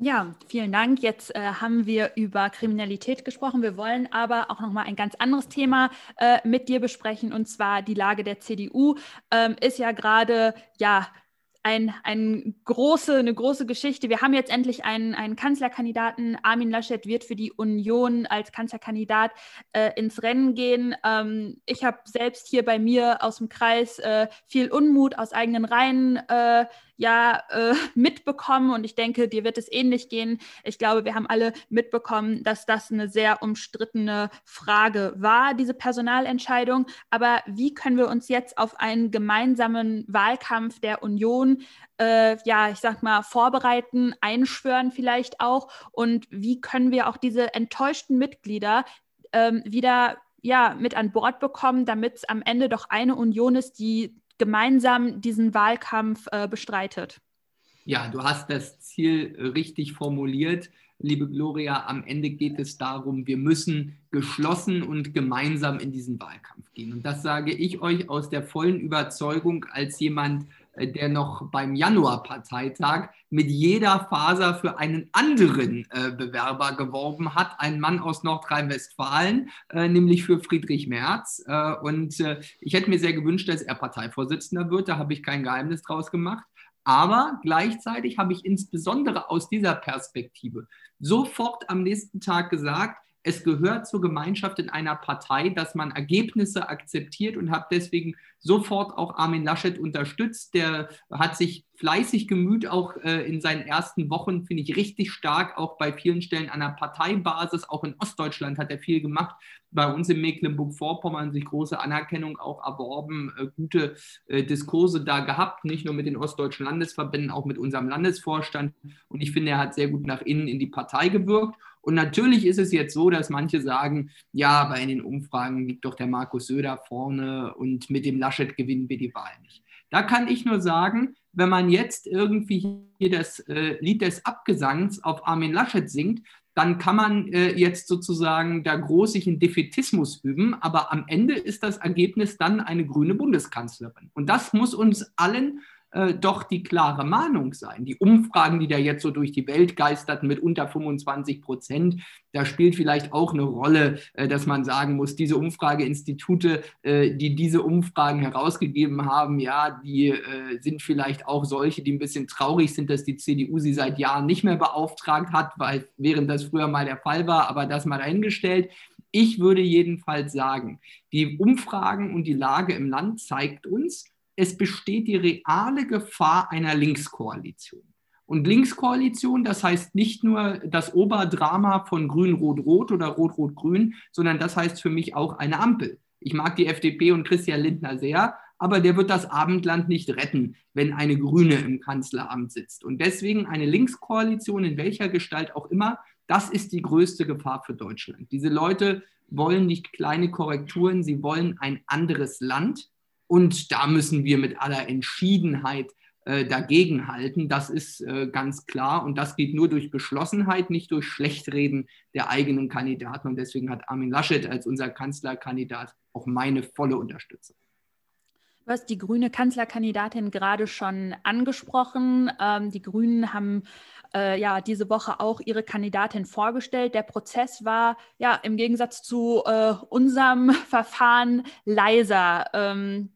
Speaker 1: Ja, vielen Dank. Jetzt äh, haben wir über Kriminalität gesprochen. Wir wollen aber auch noch mal ein ganz anderes Thema äh, mit dir besprechen und zwar die Lage der CDU ähm, ist ja gerade ja ein, ein große, eine große Geschichte. Wir haben jetzt endlich einen, einen Kanzlerkandidaten. Armin Laschet wird für die Union als Kanzlerkandidat äh, ins Rennen gehen. Ähm, ich habe selbst hier bei mir aus dem Kreis äh, viel Unmut aus eigenen Reihen äh, ja äh, mitbekommen und ich denke, dir wird es ähnlich gehen. Ich glaube, wir haben alle mitbekommen, dass das eine sehr umstrittene Frage war, diese Personalentscheidung. Aber wie können wir uns jetzt auf einen gemeinsamen Wahlkampf der Union äh, ja, ich sag mal, vorbereiten, einschwören vielleicht auch? Und wie können wir auch diese enttäuschten Mitglieder ähm, wieder ja, mit an Bord bekommen, damit es am Ende doch eine Union ist, die gemeinsam diesen Wahlkampf äh, bestreitet.
Speaker 4: Ja, du hast das Ziel richtig formuliert. Liebe Gloria, am Ende geht es darum, wir müssen geschlossen und gemeinsam in diesen Wahlkampf gehen. Und das sage ich euch aus der vollen Überzeugung als jemand, äh, der noch beim Januarparteitag mit jeder Faser für einen anderen äh, Bewerber geworben hat, ein Mann aus Nordrhein-Westfalen, äh, nämlich für Friedrich Merz. Äh, und äh, ich hätte mir sehr gewünscht, dass er Parteivorsitzender wird, da habe ich kein Geheimnis draus gemacht. Aber gleichzeitig habe ich insbesondere aus dieser Perspektive sofort am nächsten Tag gesagt, es gehört zur Gemeinschaft in einer Partei, dass man Ergebnisse akzeptiert und habe deswegen sofort auch Armin Laschet unterstützt. Der hat sich fleißig gemüht, auch äh, in seinen ersten Wochen, finde ich richtig stark, auch bei vielen Stellen an der Parteibasis. Auch in Ostdeutschland hat er viel gemacht. Bei uns in Mecklenburg-Vorpommern sich große Anerkennung auch erworben, äh, gute äh, Diskurse da gehabt, nicht nur mit den ostdeutschen Landesverbänden, auch mit unserem Landesvorstand. Und ich finde, er hat sehr gut nach innen in die Partei gewirkt. Und natürlich ist es jetzt so, dass manche sagen, ja, aber in den Umfragen liegt doch der Markus Söder vorne und mit dem Laschet gewinnen wir die Wahl nicht. Da kann ich nur sagen, wenn man jetzt irgendwie hier das äh, Lied des Abgesangs auf Armin Laschet singt, dann kann man äh, jetzt sozusagen da groß sich in Defetismus üben, aber am Ende ist das Ergebnis dann eine grüne Bundeskanzlerin. Und das muss uns allen äh, doch die klare Mahnung sein. Die Umfragen, die da jetzt so durch die Welt geisterten mit unter 25 Prozent, da spielt vielleicht auch eine Rolle, äh, dass man sagen muss, diese Umfrageinstitute, äh, die diese Umfragen herausgegeben haben, ja, die äh, sind vielleicht auch solche, die ein bisschen traurig sind, dass die CDU sie seit Jahren nicht mehr beauftragt hat, weil während das früher mal der Fall war, aber das mal dahingestellt. Ich würde jedenfalls sagen, die Umfragen und die Lage im Land zeigt uns, es besteht die reale Gefahr einer Linkskoalition. Und Linkskoalition, das heißt nicht nur das Oberdrama von Grün-Rot-Rot oder Rot-Rot-Grün, sondern das heißt für mich auch eine Ampel. Ich mag die FDP und Christian Lindner sehr, aber der wird das Abendland nicht retten, wenn eine Grüne im Kanzleramt sitzt. Und deswegen eine Linkskoalition in welcher Gestalt auch immer, das ist die größte Gefahr für Deutschland. Diese Leute wollen nicht kleine Korrekturen, sie wollen ein anderes Land. Und da müssen wir mit aller Entschiedenheit äh, dagegenhalten. Das ist äh, ganz klar. Und das geht nur durch Beschlossenheit, nicht durch Schlechtreden der eigenen Kandidaten. Und deswegen hat Armin Laschet als unser Kanzlerkandidat auch meine volle Unterstützung.
Speaker 1: Du hast die grüne Kanzlerkandidatin gerade schon angesprochen. Ähm, die Grünen haben äh, ja diese Woche auch ihre Kandidatin vorgestellt. Der Prozess war ja im Gegensatz zu äh, unserem Verfahren leiser. Ähm,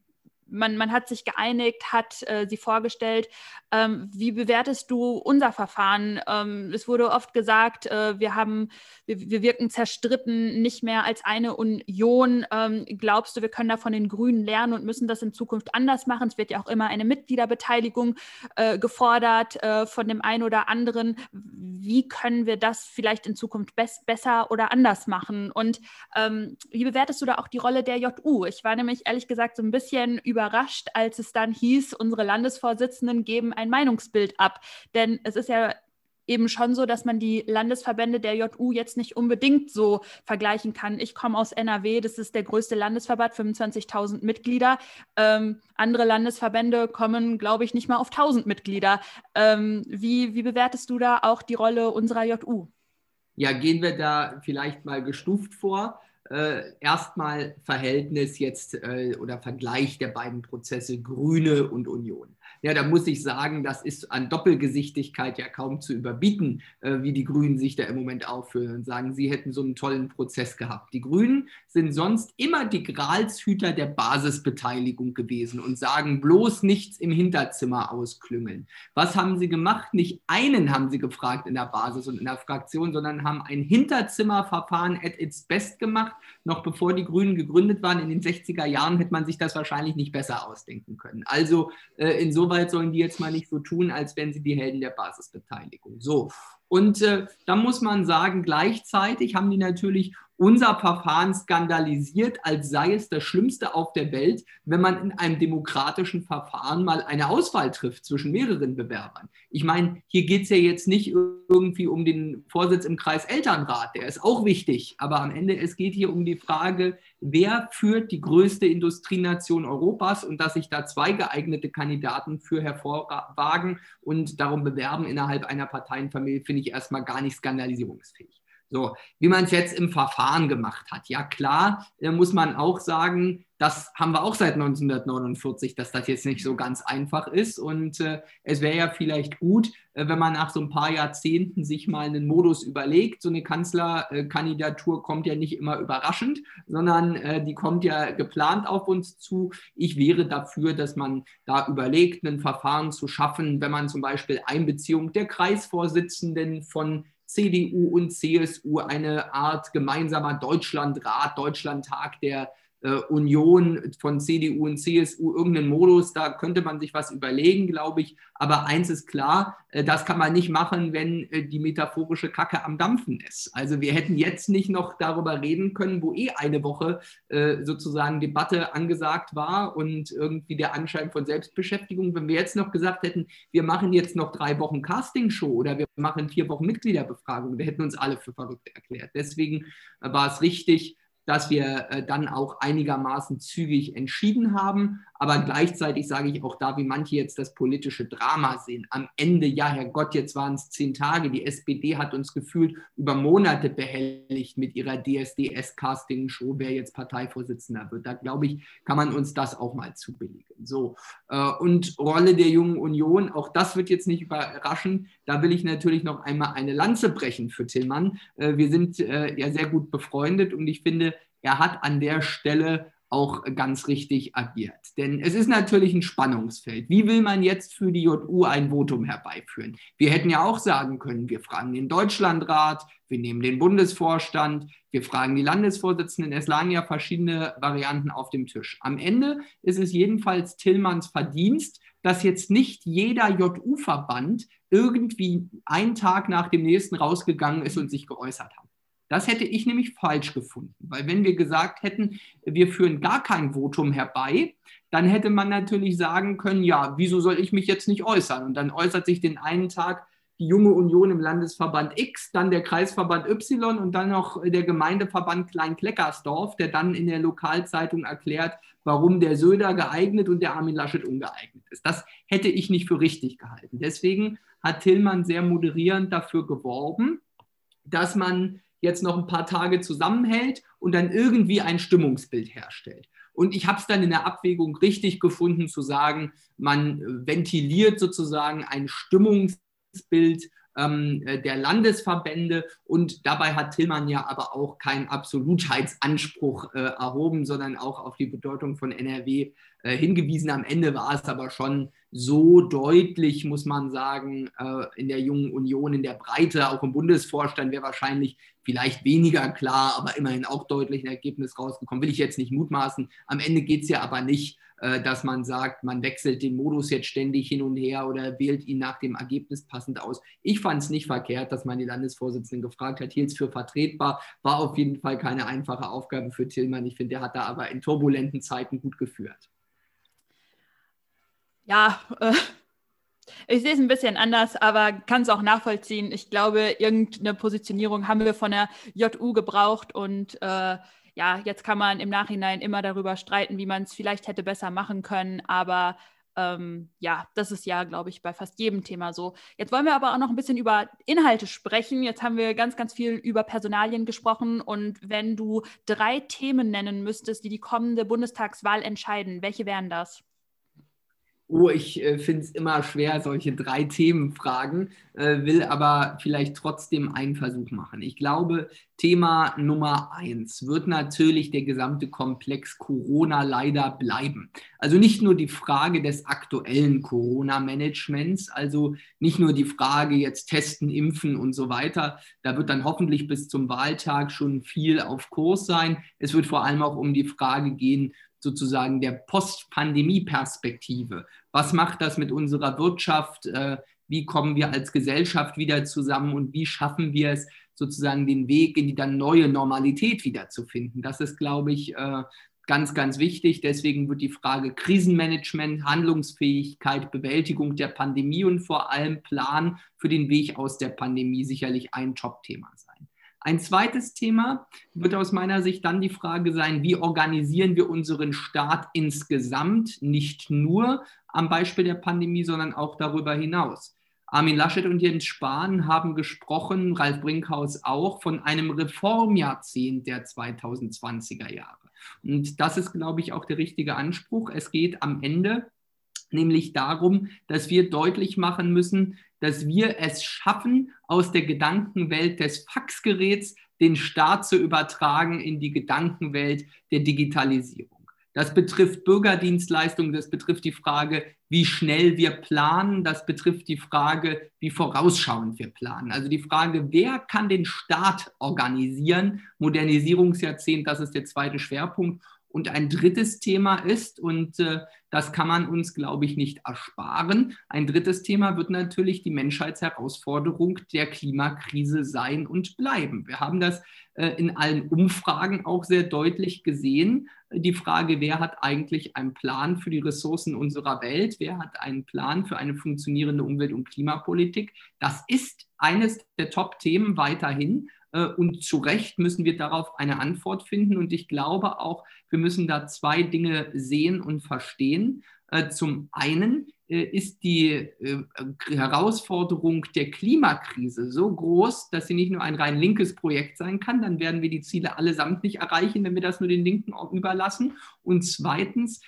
Speaker 1: man, man hat sich geeinigt, hat äh, sie vorgestellt. Ähm, wie bewertest du unser Verfahren? Ähm, es wurde oft gesagt, äh, wir haben, wir, wir, wirken zerstritten, nicht mehr als eine Union. Ähm, glaubst du, wir können da von den Grünen lernen und müssen das in Zukunft anders machen? Es wird ja auch immer eine Mitgliederbeteiligung äh, gefordert äh, von dem einen oder anderen. Wie können wir das vielleicht in Zukunft besser oder anders machen? Und ähm, wie bewertest du da auch die Rolle der JU? Ich war nämlich ehrlich gesagt so ein bisschen über überrascht, als es dann hieß, unsere Landesvorsitzenden geben ein Meinungsbild ab. Denn es ist ja eben schon so, dass man die Landesverbände der JU jetzt nicht unbedingt so vergleichen kann. Ich komme aus NRW, das ist der größte Landesverband, 25.000 Mitglieder. Ähm, andere Landesverbände kommen, glaube ich, nicht mal auf 1.000 Mitglieder. Ähm, wie, wie bewertest du da auch die Rolle unserer JU?
Speaker 4: Ja, gehen wir da vielleicht mal gestuft vor äh, erstmal Verhältnis jetzt äh, oder Vergleich der beiden Prozesse Grüne und Union. Ja, da muss ich sagen, das ist an Doppelgesichtigkeit ja kaum zu überbieten, äh, wie die Grünen sich da im Moment aufführen und sagen, sie hätten so einen tollen Prozess gehabt. Die Grünen sind sonst immer die Gralshüter der Basisbeteiligung gewesen und sagen bloß nichts im Hinterzimmer ausklüngeln. Was haben sie gemacht? Nicht einen haben sie gefragt in der Basis und in der Fraktion, sondern haben ein Hinterzimmerverfahren at its best gemacht. Noch bevor die Grünen gegründet waren in den 60er Jahren, hätte man sich das wahrscheinlich nicht besser ausdenken können. Also äh, insoweit Arbeit sollen die jetzt mal nicht so tun, als wären sie die Helden der Basisbeteiligung. So. Und äh, da muss man sagen, gleichzeitig haben die natürlich unser Verfahren skandalisiert, als sei es das Schlimmste auf der Welt, wenn man in einem demokratischen Verfahren mal eine Auswahl trifft zwischen mehreren Bewerbern. Ich meine, hier geht es ja jetzt nicht irgendwie um den Vorsitz im Kreis Elternrat, der ist auch wichtig, aber am Ende es geht hier um die Frage, wer führt die größte Industrienation Europas und dass sich da zwei geeignete Kandidaten für hervorwagen und darum bewerben innerhalb einer Parteienfamilie, finde ich erstmal gar nicht skandalisierungsfähig. So, wie man es jetzt im Verfahren gemacht hat. Ja, klar, muss man auch sagen, das haben wir auch seit 1949, dass das jetzt nicht so ganz einfach ist. Und äh, es wäre ja vielleicht gut, äh, wenn man nach so ein paar Jahrzehnten sich mal einen Modus überlegt. So eine Kanzlerkandidatur kommt ja nicht immer überraschend, sondern äh, die kommt ja geplant auf uns zu. Ich wäre dafür, dass man da überlegt, ein Verfahren zu schaffen, wenn man zum Beispiel Einbeziehung der Kreisvorsitzenden von CDU und CSU eine Art gemeinsamer Deutschlandrat, Deutschlandtag der äh, Union von CDU und CSU irgendeinen Modus, da könnte man sich was überlegen, glaube ich. Aber eins ist klar, äh, das kann man nicht machen, wenn äh, die metaphorische Kacke am Dampfen ist. Also wir hätten jetzt nicht noch darüber reden können, wo eh eine Woche sozusagen Debatte angesagt war und irgendwie der Anschein von Selbstbeschäftigung. Wenn wir jetzt noch gesagt hätten, wir machen jetzt noch drei Wochen Castingshow oder wir machen vier Wochen Mitgliederbefragung, wir hätten uns alle für verrückt erklärt. Deswegen war es richtig, dass wir äh, dann auch einigermaßen zügig entschieden haben. Aber gleichzeitig sage ich auch da, wie manche jetzt das politische Drama sehen. Am Ende, ja, Herrgott, jetzt waren es zehn Tage. Die SPD hat uns gefühlt über Monate behelligt mit ihrer DSDS-Casting-Show, wer jetzt Parteivorsitzender wird. Da glaube ich, kann man uns das auch mal zubilligen. So. Äh, und Rolle der Jungen Union, auch das wird jetzt nicht überraschen. Da will ich natürlich noch einmal eine Lanze brechen für Tillmann. Äh, wir sind äh, ja sehr gut befreundet und ich finde, er hat an der Stelle auch ganz richtig agiert. Denn es ist natürlich ein Spannungsfeld. Wie will man jetzt für die JU ein Votum herbeiführen? Wir hätten ja auch sagen können, wir fragen den Deutschlandrat, wir nehmen den Bundesvorstand, wir fragen die Landesvorsitzenden. Es lagen ja verschiedene Varianten auf dem Tisch. Am Ende ist es jedenfalls Tillmanns Verdienst, dass jetzt nicht jeder JU-Verband irgendwie einen Tag nach dem nächsten rausgegangen ist und sich geäußert hat. Das hätte ich nämlich falsch gefunden, weil wenn wir gesagt hätten, wir führen gar kein Votum herbei, dann hätte man natürlich sagen können, ja, wieso soll ich mich jetzt nicht äußern? Und dann äußert sich den einen Tag die junge Union im Landesverband X, dann der Kreisverband Y und dann noch der Gemeindeverband Klein-Kleckersdorf, der dann in der Lokalzeitung erklärt, warum der Söder geeignet und der Armin Laschet ungeeignet ist. Das hätte ich nicht für richtig gehalten. Deswegen hat Tillmann sehr moderierend dafür geworben, dass man jetzt noch ein paar Tage zusammenhält und dann irgendwie ein Stimmungsbild herstellt. Und ich habe es dann in der Abwägung richtig gefunden zu sagen, man ventiliert sozusagen ein Stimmungsbild ähm, äh, der Landesverbände und dabei hat Tillmann ja aber auch keinen Absolutheitsanspruch äh, erhoben, sondern auch auf die Bedeutung von NRW äh, hingewiesen. Am Ende war es aber schon so deutlich, muss man sagen, äh, in der jungen Union, in der Breite, auch im Bundesvorstand wäre wahrscheinlich vielleicht weniger klar, aber immerhin auch deutlich ein Ergebnis rausgekommen. Will ich jetzt nicht mutmaßen. Am Ende geht es ja aber nicht äh, dass man sagt, man wechselt den Modus jetzt ständig hin und her oder wählt ihn nach dem Ergebnis passend aus. Ich fand es nicht verkehrt, dass man die Landesvorsitzenden gefragt hat, hielt es für vertretbar, war auf jeden Fall keine einfache Aufgabe für Tillmann. Ich finde, der hat da aber in turbulenten Zeiten gut geführt.
Speaker 1: Ja, äh, ich sehe es ein bisschen anders, aber kann es auch nachvollziehen. Ich glaube, irgendeine Positionierung haben wir von der JU gebraucht und äh, ja, jetzt kann man im Nachhinein immer darüber streiten, wie man es vielleicht hätte besser machen können, aber ähm, ja, das ist ja, glaube ich, bei fast jedem Thema so. Jetzt wollen wir aber auch noch ein bisschen über Inhalte sprechen. Jetzt haben wir ganz, ganz viel über Personalien gesprochen. Und wenn du drei Themen nennen müsstest, die die kommende Bundestagswahl entscheiden, welche wären das?
Speaker 4: Oh, ich äh, finde es immer schwer, solche drei Themenfragen, äh, will aber vielleicht trotzdem einen Versuch machen. Ich glaube, Thema Nummer eins wird natürlich der gesamte Komplex Corona leider bleiben. Also nicht nur die Frage des aktuellen Corona-Managements, also nicht nur die Frage jetzt testen, impfen und so weiter. Da wird dann hoffentlich bis zum Wahltag schon viel auf Kurs sein. Es wird vor allem auch um die Frage gehen, sozusagen der Post-Pandemie-Perspektive. Was macht das mit unserer Wirtschaft? Äh, wie kommen wir als Gesellschaft wieder zusammen und wie schaffen wir es, sozusagen den Weg in die dann neue Normalität wiederzufinden? Das ist, glaube ich, äh, ganz, ganz wichtig. Deswegen wird die Frage Krisenmanagement, Handlungsfähigkeit, Bewältigung der Pandemie und vor allem Plan für den Weg aus der Pandemie sicherlich ein Top-Thema sein. Ein zweites Thema wird aus meiner Sicht dann die Frage sein, wie organisieren wir unseren Staat insgesamt, nicht nur am Beispiel der Pandemie, sondern auch darüber hinaus. Armin Laschet und Jens Spahn haben gesprochen, Ralf Brinkhaus auch, von einem Reformjahrzehnt der 2020er Jahre. Und das ist, glaube ich, auch der richtige Anspruch. Es geht am Ende nämlich darum, dass wir deutlich machen müssen, dass wir es schaffen, aus der Gedankenwelt des Faxgeräts den Staat zu übertragen in die Gedankenwelt der Digitalisierung. Das betrifft Bürgerdienstleistungen, das betrifft die Frage, wie schnell wir planen, das betrifft die Frage, wie vorausschauend wir planen. Also die Frage, wer kann den Staat organisieren? Modernisierungsjahrzehnt, das ist der zweite Schwerpunkt. Und ein drittes Thema ist, und äh, das kann man uns, glaube ich, nicht ersparen, ein drittes Thema wird natürlich die Menschheitsherausforderung der Klimakrise sein und bleiben. Wir haben das äh, in allen Umfragen auch sehr deutlich gesehen. Die Frage, wer hat eigentlich einen Plan für die Ressourcen unserer Welt? Wer hat einen Plan für eine funktionierende Umwelt- und Klimapolitik? Das ist eines der Top-Themen weiterhin. Äh, und zu Recht müssen wir darauf eine Antwort finden. Und ich glaube auch, wir müssen da zwei Dinge sehen und verstehen. Äh, zum einen äh, ist die Herausforderung der Klimakrise so groß, dass sie nicht nur ein rein linkes Projekt sein kann. Dann werden wir die Ziele allesamt nicht erreichen, wenn wir das nur den Linken überlassen. Und zweitens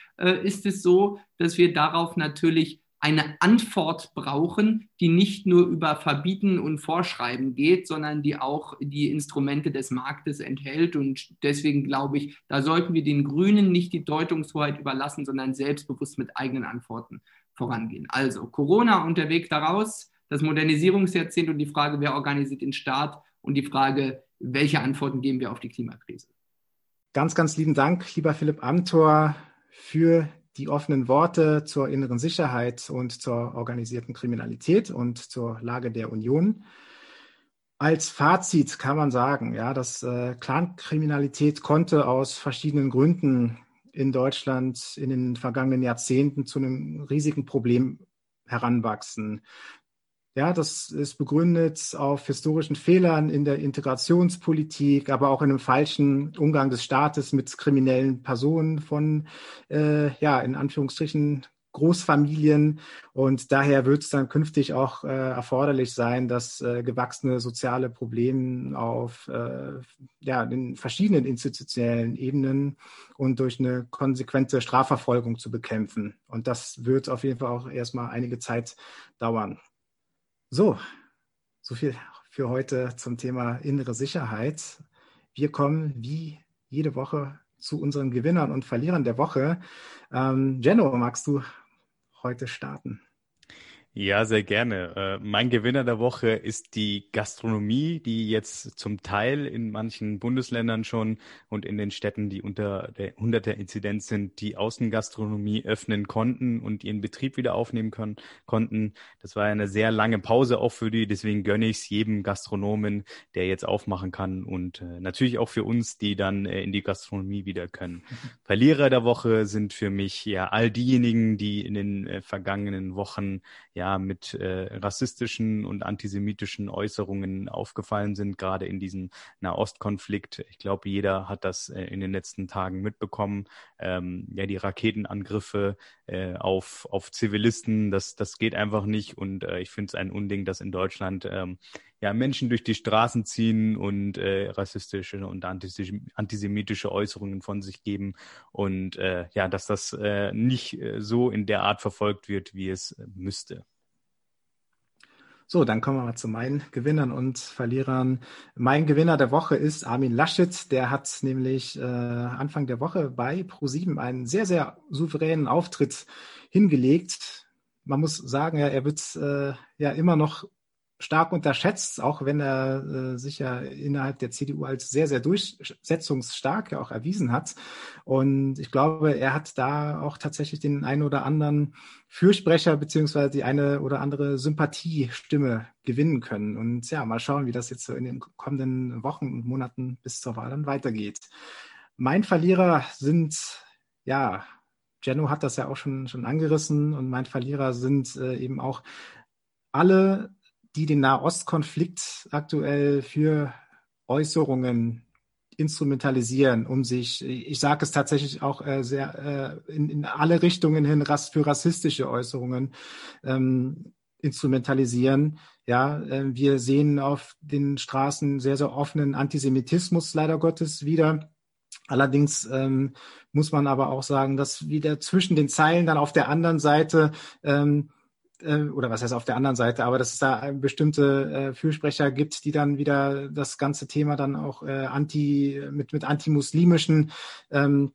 Speaker 4: ist es so, dass wir darauf natürlich eine Antwort brauchen, die nicht nur über Verbieten und Vorschreiben geht, sondern die auch die Instrumente des Marktes enthält. Und deswegen glaube ich, da sollten wir den Grünen nicht die Deutungshoheit überlassen, sondern selbstbewusst mit eigenen Antworten vorangehen. Also Corona und der Weg daraus, das Modernisierungsjahrzehnt und die Frage, wer organisiert den Staat und die Frage, welche Antworten geben wir auf die Klimakrise.
Speaker 2: Ganz, ganz lieben Dank, lieber Philipp Amthor, für die offenen Worte zur inneren Sicherheit und zur organisierten Kriminalität und zur Lage der Union. Als Fazit kann man sagen, ja, dass äh, Clankriminalität konnte aus verschiedenen Gründen in Deutschland in den vergangenen Jahrzehnten zu einem riesigen Problem heranwachsen. Ja, das ist begründet auf historischen Fehlern in der Integrationspolitik, aber auch in einem falschen Umgang des Staates mit kriminellen Personen von, äh, ja, in Anführungsstrichen Großfamilien. Und daher wird es dann künftig auch äh, erforderlich sein, dass äh, gewachsene soziale Probleme auf äh, ja, den verschiedenen institutionellen Ebenen und durch eine konsequente Strafverfolgung zu bekämpfen. Und das wird auf jeden Fall auch erstmal einige Zeit dauern. So, so viel für heute zum Thema innere Sicherheit. Wir kommen wie jede Woche zu unseren Gewinnern und Verlierern der Woche. Ähm, Jenno, magst du heute starten?
Speaker 3: Ja, sehr gerne. Äh, mein Gewinner der Woche ist die Gastronomie, die jetzt zum Teil in manchen Bundesländern schon und in den Städten, die unter der 100er Inzidenz sind, die Außengastronomie öffnen konnten und ihren Betrieb wieder aufnehmen können, konnten. Das war eine sehr lange Pause auch für die, deswegen gönne ich es jedem Gastronomen, der jetzt aufmachen kann und äh, natürlich auch für uns, die dann äh, in die Gastronomie wieder können. Verlierer der Woche sind für mich ja all diejenigen, die in den vergangenen Wochen ja ja mit äh, rassistischen und antisemitischen Äußerungen aufgefallen sind, gerade in diesem Nahostkonflikt. Ich glaube, jeder hat das äh, in den letzten Tagen mitbekommen. Ähm, ja, die Raketenangriffe äh, auf, auf Zivilisten, das, das geht einfach nicht. Und äh, ich finde es ein Unding, dass in Deutschland ähm, ja, Menschen durch die Straßen ziehen und äh, rassistische und antisemitische Äußerungen von sich geben und äh, ja, dass das äh, nicht äh, so in der Art verfolgt wird, wie es äh, müsste.
Speaker 2: So, dann kommen wir mal zu meinen Gewinnern und Verlierern. Mein Gewinner der Woche ist Armin Laschet. Der hat nämlich äh, Anfang der Woche bei ProSieben einen sehr, sehr souveränen Auftritt hingelegt. Man muss sagen, ja, er wird äh, ja immer noch stark unterschätzt, auch wenn er äh, sich ja innerhalb der CDU als sehr, sehr durchsetzungsstark ja auch erwiesen hat. Und ich glaube, er hat da auch tatsächlich den einen oder anderen Fürsprecher beziehungsweise die eine oder andere Sympathiestimme gewinnen können. Und ja, mal schauen, wie das jetzt so in den kommenden Wochen und Monaten bis zur Wahl dann weitergeht. Mein Verlierer sind, ja, Jenno hat das ja auch schon, schon angerissen und mein Verlierer sind äh, eben auch alle die den Nahostkonflikt aktuell für Äußerungen instrumentalisieren, um sich, ich sage es tatsächlich auch äh, sehr äh, in, in alle Richtungen hin für rassistische Äußerungen ähm, instrumentalisieren. Ja, äh, wir sehen auf den Straßen sehr, sehr offenen Antisemitismus leider Gottes wieder. Allerdings ähm, muss man aber auch sagen, dass wieder zwischen den Zeilen dann auf der anderen Seite ähm, äh, oder was heißt auf der anderen Seite, aber dass es da bestimmte äh, Fürsprecher gibt, die dann wieder das ganze Thema dann auch äh, anti mit mit antimuslimischen ähm,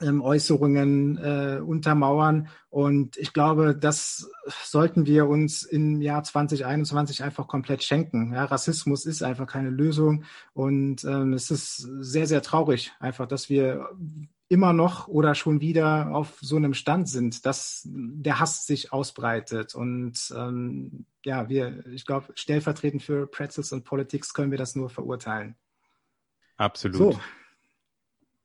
Speaker 2: ähm, Äußerungen äh, untermauern. Und ich glaube, das sollten wir uns im Jahr 2021 einfach komplett schenken. Ja, Rassismus ist einfach keine Lösung. Und ähm, es ist sehr, sehr traurig, einfach, dass wir immer noch oder schon wieder auf so einem Stand sind, dass der Hass sich ausbreitet. Und ähm, ja, wir, ich glaube, stellvertretend für Pretzels und Politics können wir das nur verurteilen.
Speaker 3: Absolut.
Speaker 2: So.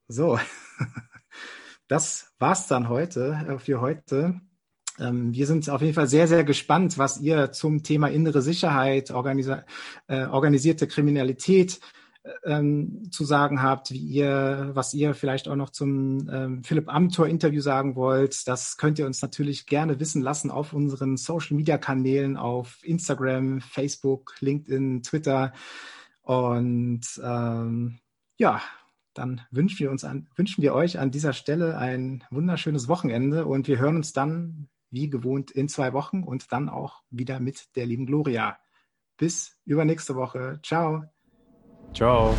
Speaker 2: So. das war's dann heute äh, für heute. Ähm, wir sind auf jeden Fall sehr, sehr gespannt, was ihr zum Thema innere Sicherheit, äh, organisierte Kriminalität ähm, zu sagen habt, wie ihr, was ihr vielleicht auch noch zum ähm, Philipp Amthor Interview sagen wollt. Das könnt ihr uns natürlich gerne wissen lassen auf unseren Social Media Kanälen auf Instagram, Facebook, LinkedIn, Twitter. Und ähm, ja, dann wünschen wir uns an, wünschen wir euch an dieser Stelle ein wunderschönes Wochenende und wir hören uns dann wie gewohnt in zwei Wochen und dann auch wieder mit der lieben Gloria. Bis übernächste Woche. Ciao.
Speaker 3: Ciao.